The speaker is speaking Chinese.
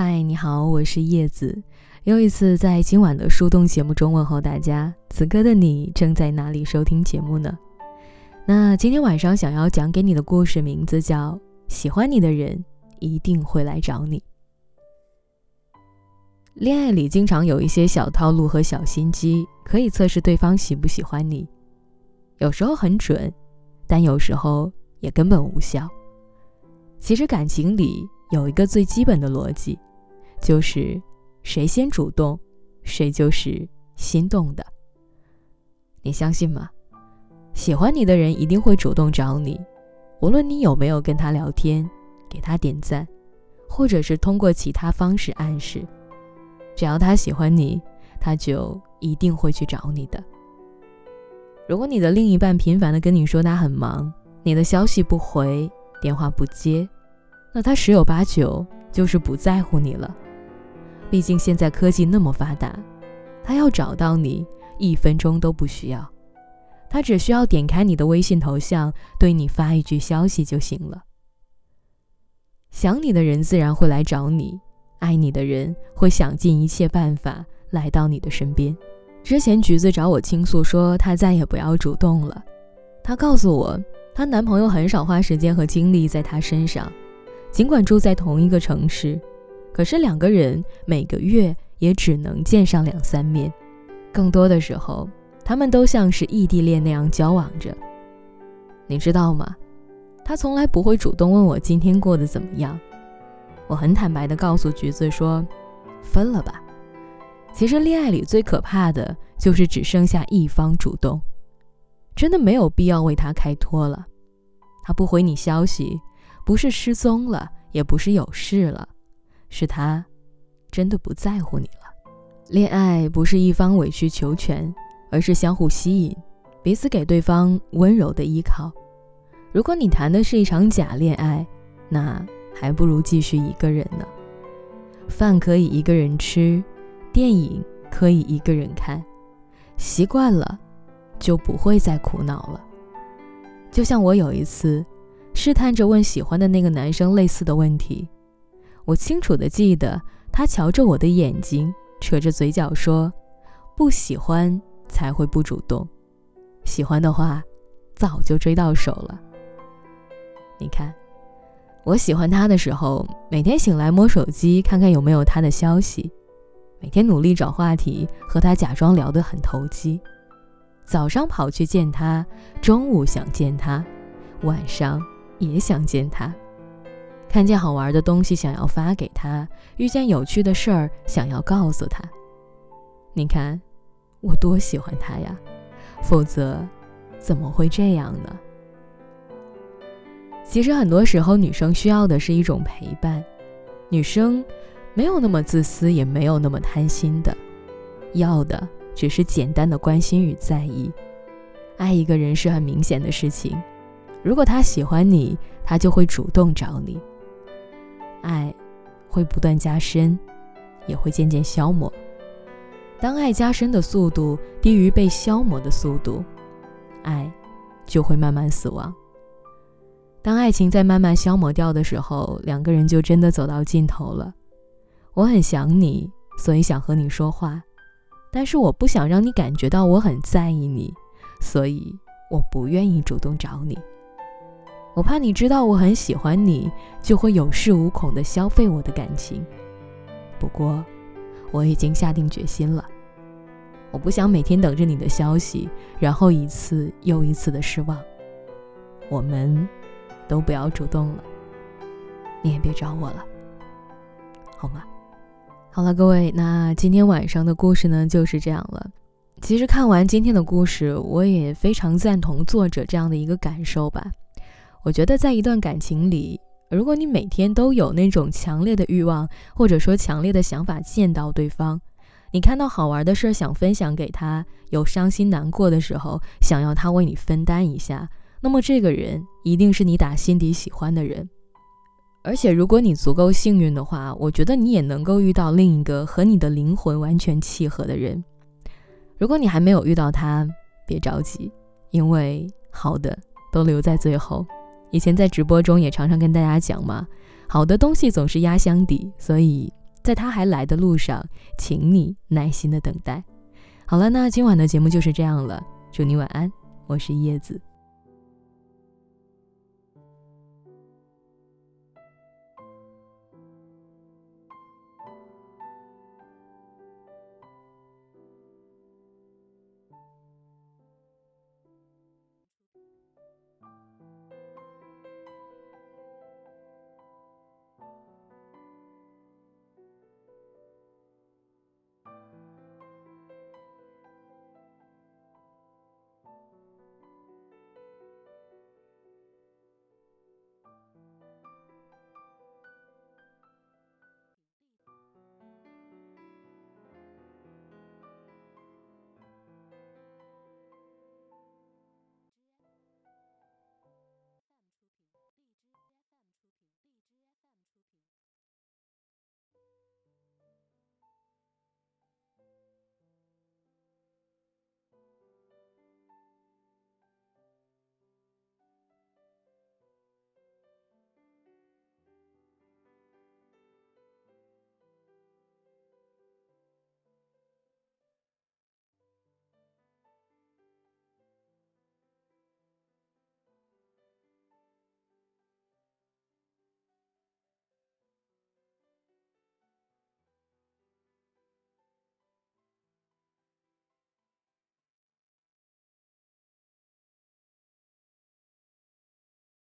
嗨，你好，我是叶子，又一次在今晚的树洞节目中问候大家。此刻的你正在哪里收听节目呢？那今天晚上想要讲给你的故事名字叫《喜欢你的人一定会来找你》。恋爱里经常有一些小套路和小心机，可以测试对方喜不喜欢你。有时候很准，但有时候也根本无效。其实感情里有一个最基本的逻辑。就是谁先主动，谁就是心动的。你相信吗？喜欢你的人一定会主动找你，无论你有没有跟他聊天、给他点赞，或者是通过其他方式暗示，只要他喜欢你，他就一定会去找你的。如果你的另一半频繁的跟你说他很忙，你的消息不回，电话不接，那他十有八九就是不在乎你了。毕竟现在科技那么发达，他要找到你一分钟都不需要，他只需要点开你的微信头像，对你发一句消息就行了。想你的人自然会来找你，爱你的人会想尽一切办法来到你的身边。之前橘子找我倾诉说，她再也不要主动了。她告诉我，她男朋友很少花时间和精力在她身上，尽管住在同一个城市。可是两个人每个月也只能见上两三面，更多的时候，他们都像是异地恋那样交往着。你知道吗？他从来不会主动问我今天过得怎么样。我很坦白地告诉橘子说：“分了吧。”其实恋爱里最可怕的就是只剩下一方主动，真的没有必要为他开脱了。他不回你消息，不是失踪了，也不是有事了。是他，真的不在乎你了。恋爱不是一方委曲求全，而是相互吸引，彼此给对方温柔的依靠。如果你谈的是一场假恋爱，那还不如继续一个人呢。饭可以一个人吃，电影可以一个人看，习惯了，就不会再苦恼了。就像我有一次，试探着问喜欢的那个男生类似的问题。我清楚的记得，他瞧着我的眼睛，扯着嘴角说：“不喜欢才会不主动，喜欢的话，早就追到手了。”你看，我喜欢他的时候，每天醒来摸手机看看有没有他的消息，每天努力找话题和他假装聊得很投机，早上跑去见他，中午想见他，晚上也想见他。看见好玩的东西想要发给他，遇见有趣的事儿想要告诉他。你看，我多喜欢他呀！否则，怎么会这样呢？其实很多时候，女生需要的是一种陪伴。女生没有那么自私，也没有那么贪心的，要的只是简单的关心与在意。爱一个人是很明显的事情，如果他喜欢你，他就会主动找你。爱会不断加深，也会渐渐消磨。当爱加深的速度低于被消磨的速度，爱就会慢慢死亡。当爱情在慢慢消磨掉的时候，两个人就真的走到尽头了。我很想你，所以想和你说话，但是我不想让你感觉到我很在意你，所以我不愿意主动找你。我怕你知道我很喜欢你，就会有恃无恐地消费我的感情。不过，我已经下定决心了。我不想每天等着你的消息，然后一次又一次的失望。我们，都不要主动了，你也别找我了，好吗？好了，各位，那今天晚上的故事呢就是这样了。其实看完今天的故事，我也非常赞同作者这样的一个感受吧。我觉得，在一段感情里，如果你每天都有那种强烈的欲望，或者说强烈的想法见到对方，你看到好玩的事想分享给他，有伤心难过的时候想要他为你分担一下，那么这个人一定是你打心底喜欢的人。而且，如果你足够幸运的话，我觉得你也能够遇到另一个和你的灵魂完全契合的人。如果你还没有遇到他，别着急，因为好的都留在最后。以前在直播中也常常跟大家讲嘛，好的东西总是压箱底，所以在他还来的路上，请你耐心的等待。好了，那今晚的节目就是这样了，祝你晚安，我是叶子。